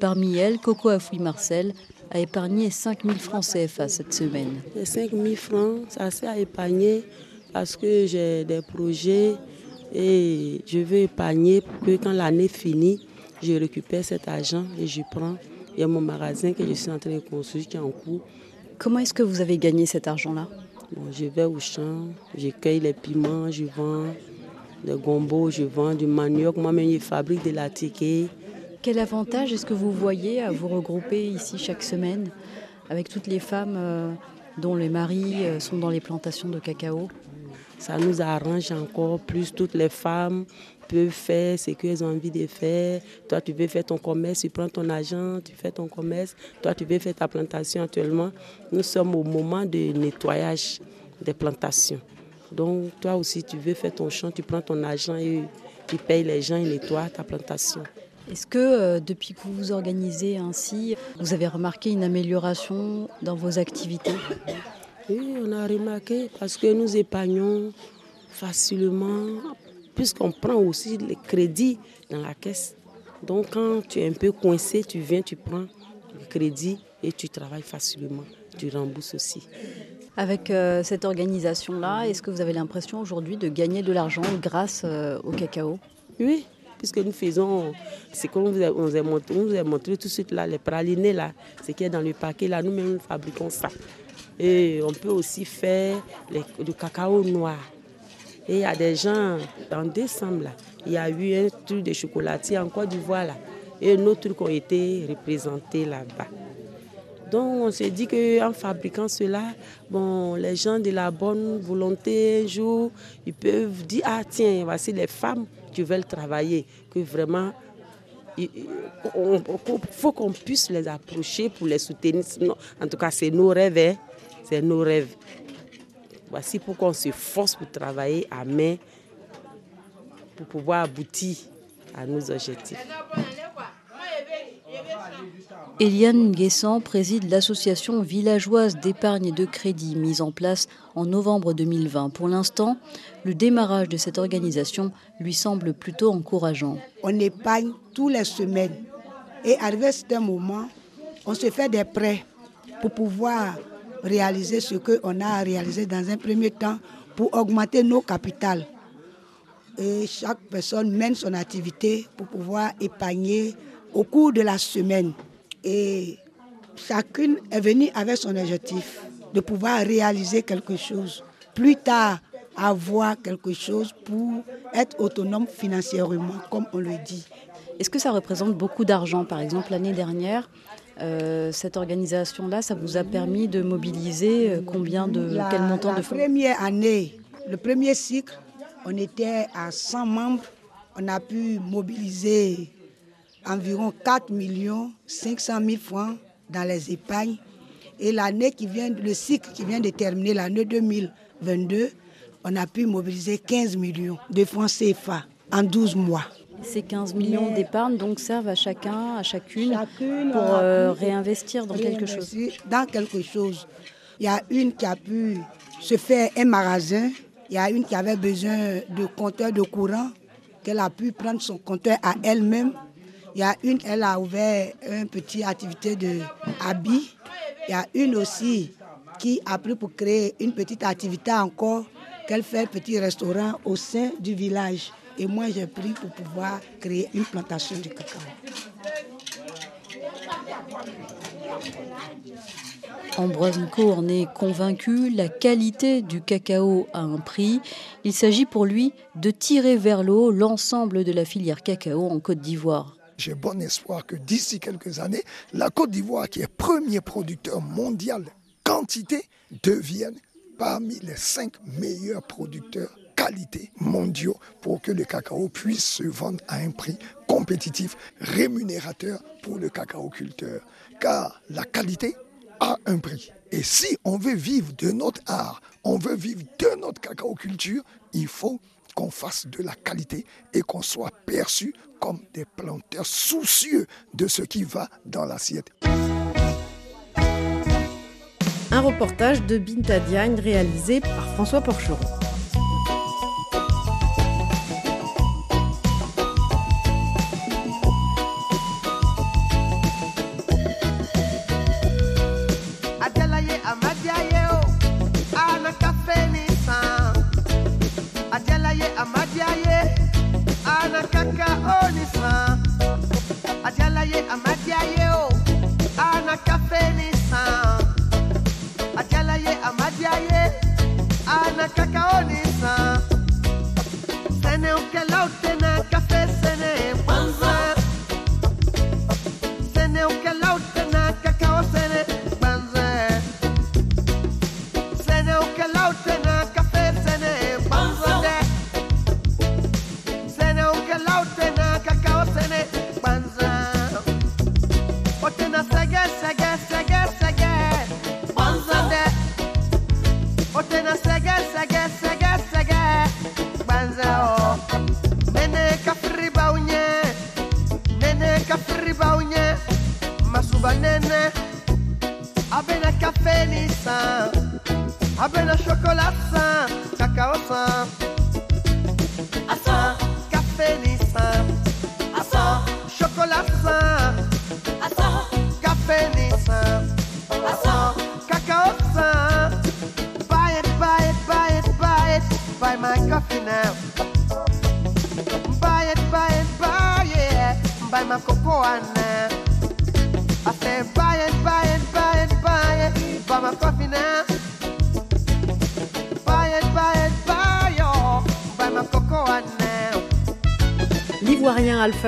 Parmi elles, Coco Afoui Marcel a épargné 5 000 francs CFA cette semaine. 5 000 francs, ça sert à épargner parce que j'ai des projets et je veux épargner pour que quand l'année finit, je récupère cet argent et je prends. Il y a mon magasin que je suis en train de construire qui est en cours. Comment est-ce que vous avez gagné cet argent-là? Je vais au champ, je cueille les piments, je vends des gombo, je vends du manioc. Moi-même, je fabrique de la ticket. Quel avantage est-ce que vous voyez à vous regrouper ici chaque semaine avec toutes les femmes euh, dont les maris euh, sont dans les plantations de cacao? Ça nous arrange encore plus. Toutes les femmes peuvent faire ce qu'elles ont envie de faire. Toi, tu veux faire ton commerce, tu prends ton argent, tu fais ton commerce. Toi, tu veux faire ta plantation actuellement. Nous sommes au moment de nettoyage des plantations. Donc, toi aussi, tu veux faire ton champ, tu prends ton argent et tu payes les gens et nettoient ta plantation. Est-ce que euh, depuis que vous vous organisez ainsi, vous avez remarqué une amélioration dans vos activités? Oui, on a remarqué parce que nous épargnons facilement, puisqu'on prend aussi les crédits dans la caisse. Donc quand tu es un peu coincé, tu viens, tu prends le crédit et tu travailles facilement. Tu rembourses aussi. Avec euh, cette organisation-là, est-ce que vous avez l'impression aujourd'hui de gagner de l'argent grâce euh, au cacao? Oui, puisque nous faisons, c'est comme vous avez montré, vous avez montré tout de suite là, les pralinés là, ce qui est dans le paquet là, nous-mêmes nous fabriquons ça. Et on peut aussi faire du cacao noir. Et il y a des gens, en décembre là, il y a eu un truc de chocolatier en Côte d'Ivoire là, et nos trucs ont été représentés là-bas. Donc on s'est dit qu'en fabriquant cela, bon, les gens de la bonne volonté, un jour, ils peuvent dire, ah tiens, voici les femmes qui veulent travailler, que vraiment, il faut qu'on puisse les approcher pour les soutenir. en tout cas, c'est nos rêves, hein. C'est nos rêves. Voici pourquoi on se force pour travailler à main pour pouvoir aboutir à nos objectifs. Eliane Guessant préside l'association villageoise d'épargne et de crédit mise en place en novembre 2020. Pour l'instant, le démarrage de cette organisation lui semble plutôt encourageant. On épargne tous les semaines et arrivé à ce moment, on se fait des prêts pour pouvoir réaliser ce qu'on a réalisé dans un premier temps pour augmenter nos capitales. Et chaque personne mène son activité pour pouvoir épargner au cours de la semaine. Et chacune est venue avec son objectif de pouvoir réaliser quelque chose. Plus tard, avoir quelque chose pour être autonome financièrement, comme on le dit. Est-ce que ça représente beaucoup d'argent? Par exemple, l'année dernière, euh, cette organisation-là, ça vous a permis de mobiliser euh, combien de quel montant de fonds La première année, le premier cycle, on était à 100 membres. On a pu mobiliser environ 4 millions 500 000 francs dans les épargnes. Et l'année qui vient, le cycle qui vient de terminer, l'année 2022, on a pu mobiliser 15 millions de francs CFA en 12 mois. Ces 15 millions d'épargne donc servent à chacun, à chacune, pour euh, réinvestir dans quelque chose. Dans quelque chose. Il y a une qui a pu se faire un magasin. Il y a une qui avait besoin de compteur de courant, qu'elle a pu prendre son compteur à elle-même il y a une, elle a ouvert une petite activité de habits. Il y a une aussi qui a pris pour créer une petite activité encore, qu'elle fait un petit restaurant au sein du village. Et moi, j'ai pris pour pouvoir créer une plantation de cacao. Ambroise Nko en est convaincu, la qualité du cacao a un prix. Il s'agit pour lui de tirer vers le haut l'ensemble de la filière cacao en Côte d'Ivoire. J'ai bon espoir que d'ici quelques années, la Côte d'Ivoire, qui est premier producteur mondial quantité, devienne parmi les cinq meilleurs producteurs mondiaux pour que le cacao puisse se vendre à un prix compétitif, rémunérateur pour le cacao-culteur. Car la qualité a un prix. Et si on veut vivre de notre art, on veut vivre de notre cacao-culture, il faut qu'on fasse de la qualité et qu'on soit perçu comme des planteurs soucieux de ce qui va dans l'assiette. Un reportage de Binta Diagne réalisé par François Porcheron.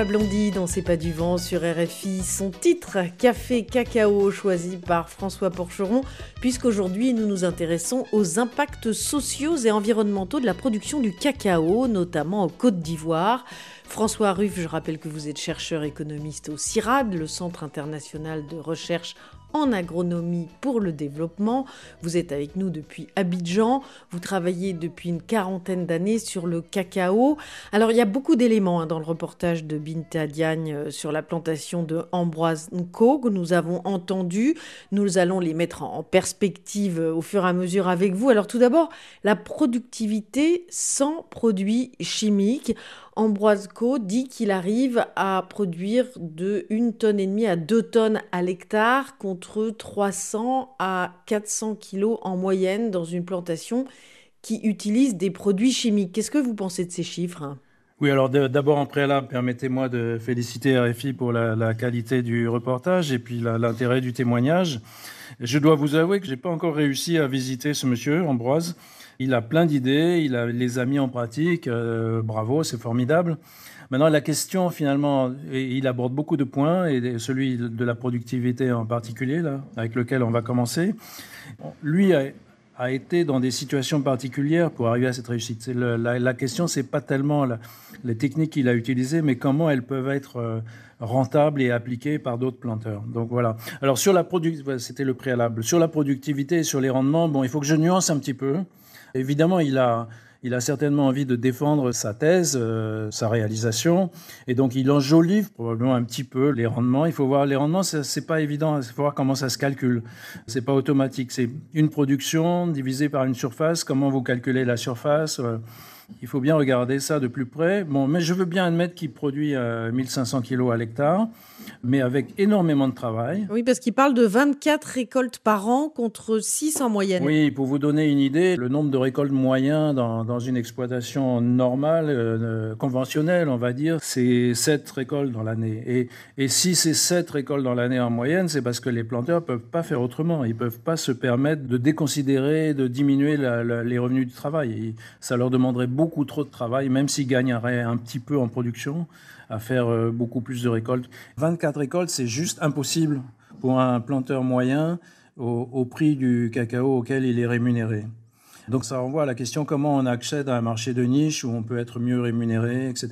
Blondie dans C'est pas du vent sur RFI, son titre Café Cacao choisi par François Porcheron, puisqu'aujourd'hui nous nous intéressons aux impacts sociaux et environnementaux de la production du cacao, notamment en Côte d'Ivoire. François Ruff, je rappelle que vous êtes chercheur économiste au CIRAD, le Centre international de recherche en agronomie pour le développement. Vous êtes avec nous depuis Abidjan. Vous travaillez depuis une quarantaine d'années sur le cacao. Alors, il y a beaucoup d'éléments hein, dans le reportage de Binta Diagne euh, sur la plantation de Ambroise Nko que nous avons entendu. Nous allons les mettre en perspective euh, au fur et à mesure avec vous. Alors, tout d'abord, la productivité sans produits chimiques. Ambroise Co dit qu'il arrive à produire de 1 tonne et demie à 2 tonnes à l'hectare contre 300 à 400 kilos en moyenne dans une plantation qui utilise des produits chimiques. Qu'est-ce que vous pensez de ces chiffres oui, alors d'abord en préalable, permettez-moi de féliciter RFI pour la, qualité du reportage et puis l'intérêt du témoignage. Je dois vous avouer que je n'ai pas encore réussi à visiter ce monsieur, Ambroise. Il a plein d'idées, il les a mis en pratique. Euh, bravo, c'est formidable. Maintenant, la question, finalement, il aborde beaucoup de points, et celui de la productivité en particulier, là, avec lequel on va commencer. Lui a, été dans des situations particulières pour arriver à cette réussite. la, la, question, c'est pas tellement les techniques qu'il a utilisées, mais comment elles peuvent être euh, rentables et appliquées par d'autres planteurs. Donc voilà. Alors sur la productivité, c'était le préalable. Sur la productivité et sur les rendements, bon, il faut que je nuance un petit peu. Évidemment, il a, il a certainement envie de défendre sa thèse, euh, sa réalisation, et donc il enjolive probablement un petit peu les rendements. Il faut voir les rendements, c'est pas évident. Il faut voir comment ça se calcule. C'est pas automatique. C'est une production divisée par une surface. Comment vous calculez la surface euh, il faut bien regarder ça de plus près. Bon, mais je veux bien admettre qu'il produit 1500 euh, kilos à l'hectare, mais avec énormément de travail. Oui, parce qu'il parle de 24 récoltes par an contre 6 en moyenne. Oui, pour vous donner une idée, le nombre de récoltes moyens dans, dans une exploitation normale, euh, conventionnelle, on va dire, c'est 7 récoltes dans l'année. Et, et si c'est 7 récoltes dans l'année en moyenne, c'est parce que les planteurs ne peuvent pas faire autrement. Ils ne peuvent pas se permettre de déconsidérer, de diminuer les revenus du travail. ça leur demanderait beaucoup beaucoup trop de travail, même s'ils gagneraient un petit peu en production, à faire euh, beaucoup plus de récoltes. 24 récoltes, c'est juste impossible pour un planteur moyen au, prix du cacao auquel il est rémunéré. Donc ça renvoie à la question comment on accède à un marché de niche où on peut être mieux rémunéré, etc.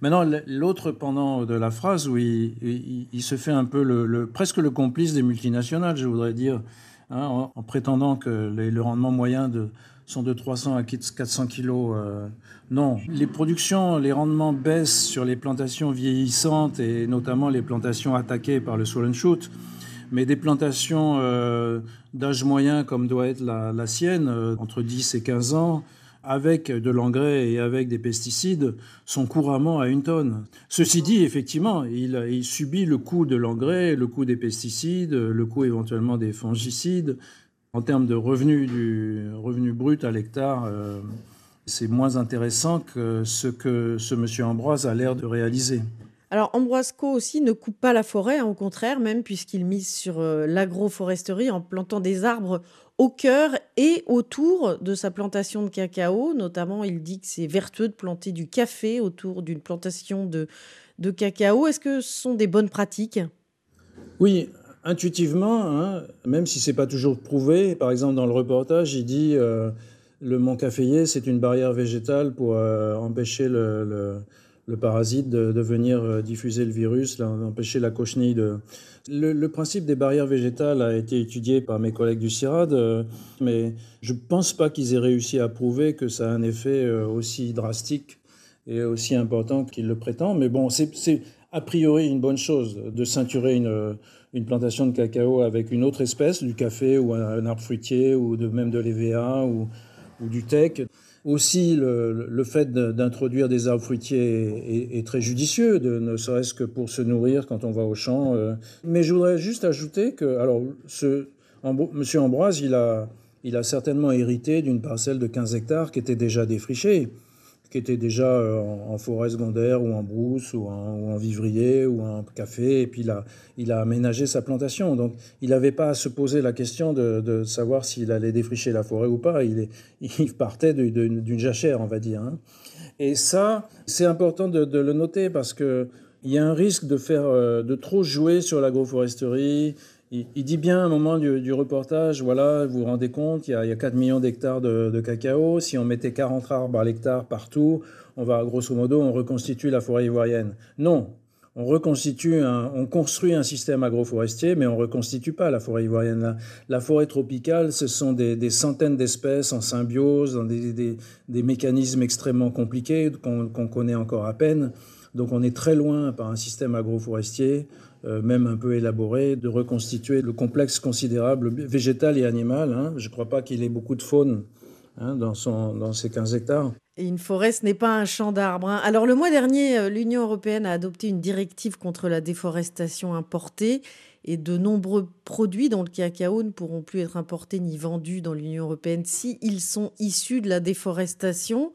Maintenant, l'autre pendant de la phrase où il, se fait un peu le, presque le complice des multinationales, je voudrais dire, hein, en, prétendant que le rendement moyen de, sont de 300 à 400 kilos. Euh, non, les productions, les rendements baissent sur les plantations vieillissantes et notamment les plantations attaquées par le swollen shoot. Mais des plantations euh, d'âge moyen comme doit être la, sienne, euh, entre 10 et 15 ans, avec de l'engrais et avec des pesticides, sont couramment à une tonne. Ceci dit, effectivement, il, il subit le coût de l'engrais, le coût des pesticides, le coût éventuellement des fongicides, en termes de revenus du revenu brut à l'hectare, euh, c'est moins intéressant que ce que ce monsieur Ambroise a l'air de réaliser. Alors Ambroise Co aussi ne coupe pas la forêt, hein, au contraire même, puisqu'il mise sur euh, l'agroforesterie en plantant des arbres au cœur et autour de sa plantation de cacao. Notamment, il dit que c'est vertueux de planter du café autour d'une plantation de, de cacao. Est-ce que ce sont des bonnes pratiques? Oui, intuitivement, hein, même si c'est pas toujours prouvé. Par exemple, dans le reportage, il dit euh, le mont caféier, c'est une barrière végétale pour euh, empêcher le, le, parasite de, venir euh, diffuser le virus, empêcher la cochenille de. Le, principe des barrières végétales a été étudié par mes collègues du CIRAD, mais je ne pense pas qu'ils aient réussi à prouver que ça a un effet aussi drastique et aussi important qu'ils le prétendent. Mais bon, c'est a priori une bonne chose de ceinturer une, une, plantation de cacao avec une autre espèce, du café ou un, arbre fruitier ou de, même de l'EVA ou, du teck. Aussi, le, fait d'introduire des arbres fruitiers est, très judicieux, ne serait-ce que pour se nourrir quand on va au champ. Euh. Mais je voudrais juste ajouter que, alors, Monsieur Ambroise, il a, il a certainement hérité d'une parcelle de 15 hectares qui était déjà défrichée qui était déjà euh, en, forêt secondaire ou en brousse ou en, vivrier ou en café. Et puis il a, il a aménagé sa plantation. Donc il n'avait pas à se poser la question de, savoir s'il allait défricher la forêt ou pas. Il, est, il partait d'une jachère, on va dire. Hein. Et ça, c'est important de, le noter parce que il y a un risque de faire euh, de trop jouer sur l'agroforesterie il, dit bien à un moment du, reportage, voilà, vous vous rendez compte, il y a, 4 millions d'hectares de, cacao. Si on mettait 40 arbres à l'hectare partout, on va, grosso modo, on reconstitue la forêt ivoirienne. Non, on reconstitue, on construit un système agroforestier, mais on reconstitue pas la forêt ivoirienne. La, forêt tropicale, ce sont des, centaines d'espèces en symbiose, dans des, mécanismes extrêmement compliqués qu'on connaît encore à peine. Donc on est très loin par un système agroforestier euh, même un peu élaboré, de reconstituer le complexe considérable végétal et animal. Hein. Je ne crois pas qu'il ait beaucoup de faune hein, dans, son, dans ces 15 hectares. Et une forêt, ce n'est pas un champ d'arbres. Hein. Alors le mois dernier, euh, l'Union européenne a adopté une directive contre la déforestation importée et de nombreux produits dont le cacao ne pourront plus être importés ni vendus dans l'Union européenne si ils sont issus de la déforestation.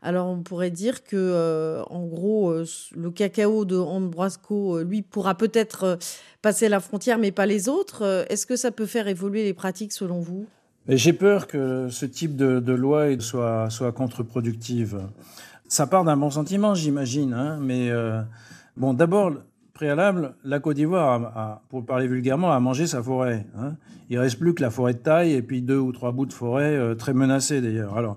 Alors on pourrait dire que, euh, en gros, euh, le cacao de Ambroisco, euh, lui, pourra peut-être passer la frontière, mais pas les autres. Est-ce que ça peut faire évoluer les pratiques selon vous? J'ai peur que ce type de, loi soit, soit contre-productive. Ça part d'un bon sentiment, j'imagine, hein, mais bon, d'abord, préalable, la Côte d'Ivoire, pour parler vulgairement, a mangé sa forêt. Hein. Il reste plus que la forêt de taille et puis deux ou trois bouts de forêt très menacés d'ailleurs. Alors.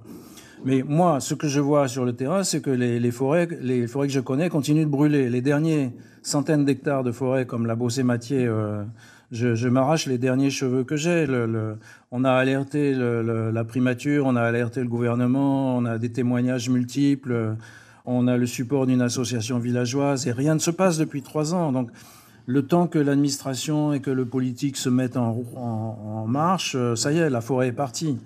Mais moi, ce que je vois sur le terrain, c'est que les, forêts, les forêts que je connais continuent de brûler. Les derniers centaines d'hectares de forêts, comme la Bossé-Matier, euh, je, m'arrache les derniers cheveux que j'ai. on a alerté la primature, on a alerté le gouvernement, on a des témoignages multiples, on a le support d'une association villageoise et rien ne se passe depuis trois ans. Donc, le temps que l'administration et que le politique se mettent en marche, euh, ça y est, la forêt est partie.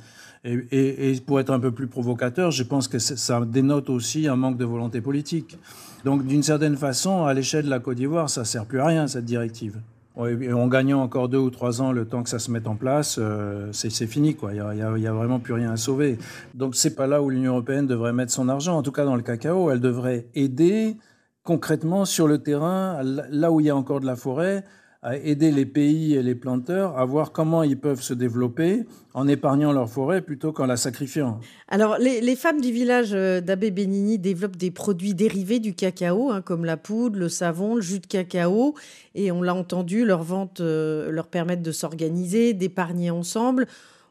Et, pour être un peu plus provocateur, je pense que ça dénote aussi un manque de volonté politique. Donc, d'une certaine façon, à l'échelle de la Côte d'Ivoire, ça ne sert plus à rien, cette directive. En gagnant encore deux ou trois ans le temps que ça se mette en place, euh, c'est fini. Quoi. Il n'y a, vraiment plus rien à sauver. Donc, ce n'est pas là où l'Union européenne devrait mettre son argent. En tout cas, dans le cacao, elle devrait aider concrètement sur le terrain, là où il y a encore de la forêt, à aider les pays et les planteurs à voir comment ils peuvent se développer en épargnant leur forêt plutôt qu'en la sacrifiant. Alors, les, femmes du village euh, d'Abbé Bénini développent des produits dérivés du cacao, hein, comme la poudre, le savon, le jus de cacao. Et on l'a entendu, leurs ventes euh, leur permettent de s'organiser, d'épargner ensemble.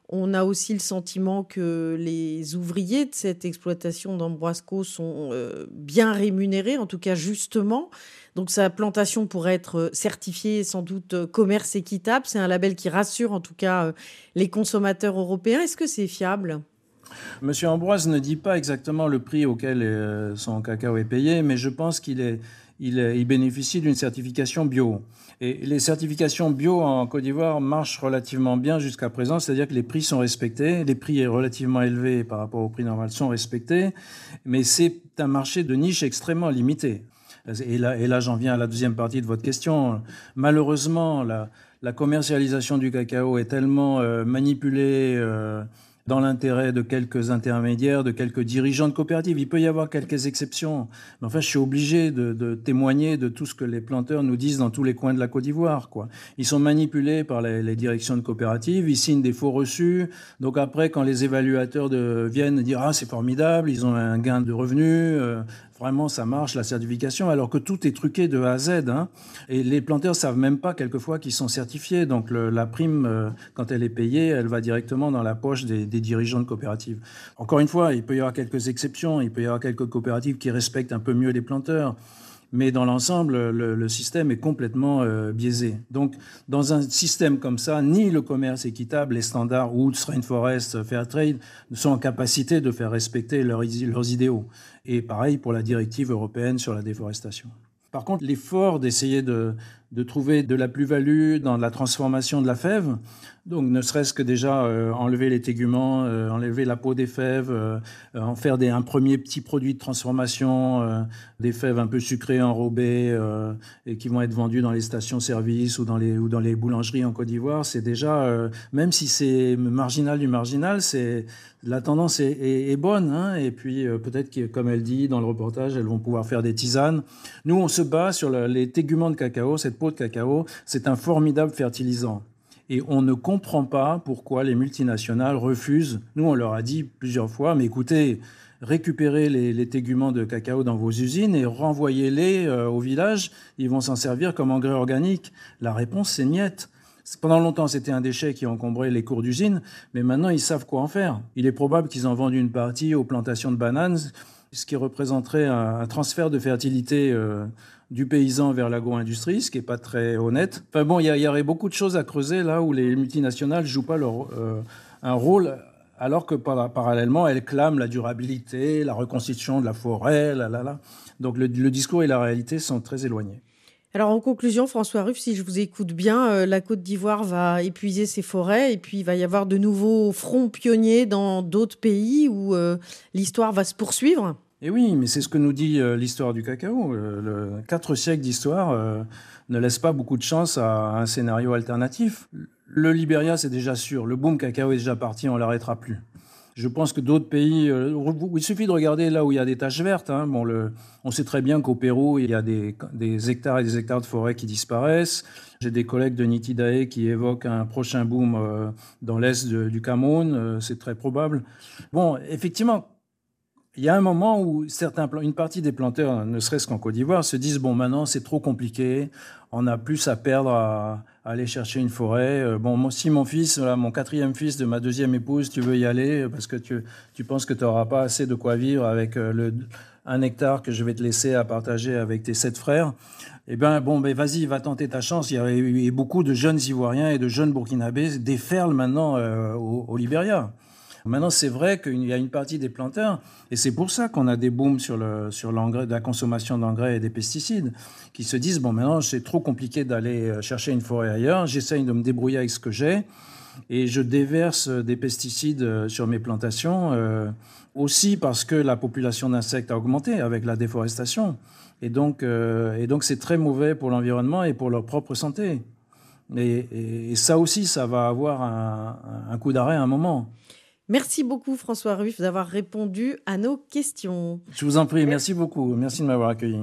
On a aussi le sentiment que les ouvriers de cette exploitation d'Ambroisco sont euh, bien rémunérés, en tout cas justement. Donc sa plantation pourrait être euh, certifiée sans doute euh, commerce équitable. C'est un label qui rassure en tout cas euh, les consommateurs européens. Est-ce que c'est fiable? Monsieur Ambroise ne dit pas exactement le prix auquel son cacao est payé, mais je pense qu'il bénéficie d'une certification bio. Et les certifications bio en Côte d'Ivoire marchent relativement bien jusqu'à présent, c'est-à-dire que les prix sont respectés, les prix relativement élevés par rapport au prix normal sont respectés, mais c'est un marché de niche extrêmement limité. Et là, et là j'en viens à la deuxième partie de votre question. Malheureusement, la, commercialisation du cacao est tellement euh, manipulée, euh, dans l'intérêt de quelques intermédiaires, de quelques dirigeants de coopératives. Il peut y avoir quelques exceptions. Mais enfin, je suis obligé de, témoigner de tout ce que les planteurs nous disent dans tous les coins de la Côte d'Ivoire. Quoi. Ils sont manipulés par les, directions de coopératives, ils signent des faux reçus. Donc après, quand les évaluateurs de, viennent dire « Ah, c'est formidable, ils ont un gain de revenus, euh, vraiment ça marche, la certification, alors que tout est truqué de A à Z. Hein. Et les planteurs savent même pas quelquefois qu'ils sont certifiés. Donc la prime, euh, quand elle est payée, elle va directement dans la poche des, dirigeants de coopératives. Encore une fois, il peut y avoir quelques exceptions, il peut y avoir quelques coopératives qui respectent un peu mieux les planteurs. Mais dans l'ensemble, le, système est complètement euh, biaisé. Donc, dans un système comme ça, ni le commerce équitable, les standards Woods, Rainforest, Fairtrade ne sont en capacité de faire respecter leurs idéaux. Et pareil pour la directive européenne sur la déforestation. Par contre, l'effort d'essayer de, de, trouver de la plus-value dans la transformation de la fève, donc ne serait-ce que déjà euh, enlever les téguments, euh, enlever la peau des fèves, euh, en faire des, un premier petit produit de transformation, des fèves un peu sucrées, enrobées, et qui vont être vendues dans les stations-service ou, dans les, ou dans les boulangeries en Côte d'Ivoire, c'est déjà, même si c'est marginal du marginal, c'est la tendance est, bonne. Hein, et puis peut-être que, comme elle dit dans le reportage, elles vont pouvoir faire des tisanes. Nous, on se bat sur les téguments de cacao, cette peau de cacao, c'est un formidable fertilisant. Et on ne comprend pas pourquoi les multinationales refusent. Nous, on leur a dit plusieurs fois, mais écoutez, récupérez les, téguments de cacao dans vos usines et renvoyez-les euh, au village. Ils vont s'en servir comme engrais organique. La réponse, c'est niette. Pendant longtemps, c'était un déchet qui encombrait les cours d'usine, mais maintenant, ils savent quoi en faire. Il est probable qu'ils en vendent une partie aux plantations de bananes, ce qui représenterait un, transfert de fertilité euh, du paysan vers l'agro-industrie, ce qui n'est pas très honnête. Enfin bon, il y, aurait beaucoup de choses à creuser là où les multinationales jouent pas leur, euh, un rôle, alors que parallèlement, elles clament la durabilité, la reconstitution de la forêt. Donc le, discours et la réalité sont très éloignés. Alors en conclusion, François Ruff, si je vous écoute bien, euh, la Côte d'Ivoire va épuiser ses forêts et puis il va y avoir de nouveaux fronts pionniers dans d'autres pays où euh, l'histoire va se poursuivre. Et oui, mais c'est ce que nous dit euh, l'histoire du cacao. Euh, quatre siècles d'histoire euh, ne laissent pas beaucoup de chance à un scénario alternatif. Le Libéria, c'est déjà sûr. Le boom cacao est déjà parti, on l'arrêtera plus. Je pense que d'autres pays, il suffit de regarder là où il y a des taches vertes. Hein. Bon, on sait très bien qu'au Pérou, il y a des, des, hectares et des hectares de forêt qui disparaissent. J'ai des collègues de Nitidae qui évoquent un prochain boom dans l'est du Cameroun. c'est très probable. Bon, effectivement, il y a un moment où certains, une partie des planteurs, ne serait-ce qu'en Côte d'Ivoire, se disent bon, maintenant c'est trop compliqué, on a plus à perdre à, aller chercher une forêt. Euh, bon, si mon fils, mon quatrième fils de ma deuxième épouse, tu veux y aller parce que tu, tu penses que tu n'auras pas assez de quoi vivre avec euh, le, un hectare que je vais te laisser à partager avec tes sept frères. Eh bien, bon, ben vas-y, va tenter ta chance. Il y a, beaucoup de jeunes Ivoiriens et de jeunes Burkinabés déferlent maintenant euh, au, au Libéria. Maintenant, c'est vrai qu'il y a une partie des planteurs, et c'est pour ça qu'on a des booms sur, le, sur l'engrais, la consommation d'engrais et des pesticides, qui se disent, bon, maintenant, c'est trop compliqué d'aller euh, chercher une forêt ailleurs, j'essaye de me débrouiller avec ce que j'ai, et je déverse des pesticides euh, sur mes plantations, euh, aussi parce que la population d'insectes a augmenté avec la déforestation. Et donc, et donc c'est très mauvais pour l'environnement et pour leur propre santé. Et, ça aussi, ça va avoir un coup d'arrêt à un moment. Merci beaucoup François Ruff d'avoir répondu à nos questions. Je vous en prie, merci beaucoup. Merci de m'avoir accueilli.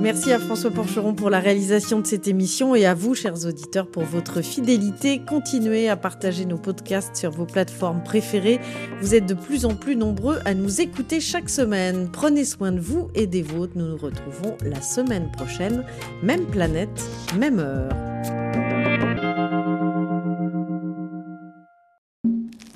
Merci à François Porcheron pour la réalisation de cette émission et à vous, chers auditeurs, pour votre fidélité. Continuez à partager nos podcasts sur vos plateformes préférées. Vous êtes de plus en plus nombreux à nous écouter chaque semaine. Prenez soin de vous et des vôtres. Nous nous retrouvons la semaine prochaine. Même planète, même heure.